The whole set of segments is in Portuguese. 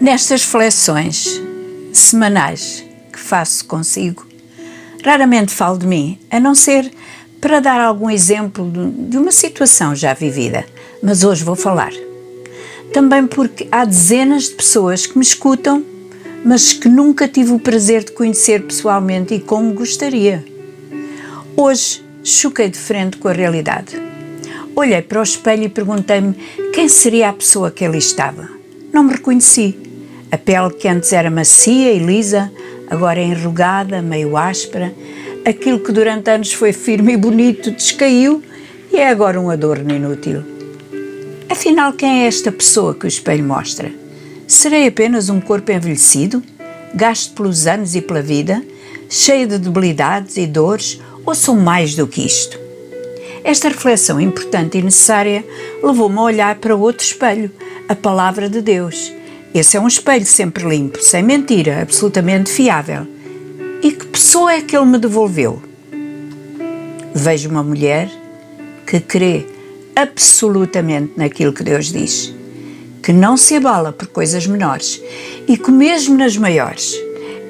Nestas reflexões semanais que faço consigo, raramente falo de mim, a não ser para dar algum exemplo de uma situação já vivida, mas hoje vou falar. Também porque há dezenas de pessoas que me escutam, mas que nunca tive o prazer de conhecer pessoalmente e como gostaria. Hoje choquei de frente com a realidade. Olhei para o espelho e perguntei-me quem seria a pessoa que ali estava. Não me reconheci. A pele que antes era macia e lisa, agora é enrugada, meio áspera. Aquilo que durante anos foi firme e bonito descaiu e é agora um adorno inútil. Afinal, quem é esta pessoa que o espelho mostra? Serei apenas um corpo envelhecido, gasto pelos anos e pela vida, cheio de debilidades e dores, ou sou mais do que isto? Esta reflexão importante e necessária levou-me a olhar para outro espelho, a Palavra de Deus, esse é um espelho sempre limpo, sem mentira, absolutamente fiável. E que pessoa é que ele me devolveu? Vejo uma mulher que crê absolutamente naquilo que Deus diz, que não se abala por coisas menores e que, mesmo nas maiores,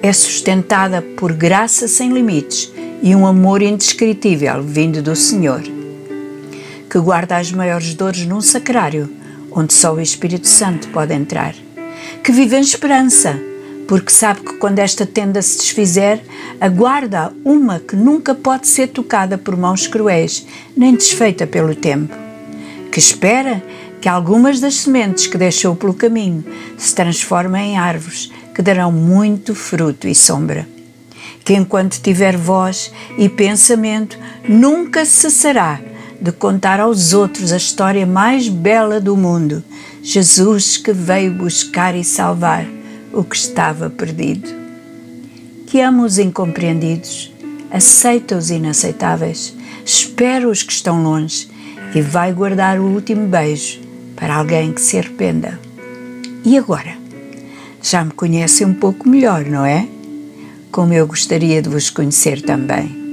é sustentada por graça sem limites e um amor indescritível vindo do Senhor, que guarda as maiores dores num sacrário onde só o Espírito Santo pode entrar que vive em esperança, porque sabe que quando esta tenda se desfizer, aguarda uma que nunca pode ser tocada por mãos cruéis, nem desfeita pelo tempo. Que espera que algumas das sementes que deixou pelo caminho se transformem em árvores que darão muito fruto e sombra. Que enquanto tiver voz e pensamento, nunca cessará de contar aos outros a história mais bela do mundo Jesus que veio buscar e salvar o que estava perdido. Que ama os incompreendidos, aceita os inaceitáveis, espera os que estão longe e vai guardar o último beijo para alguém que se arrependa. E agora? Já me conhecem um pouco melhor, não é? Como eu gostaria de vos conhecer também.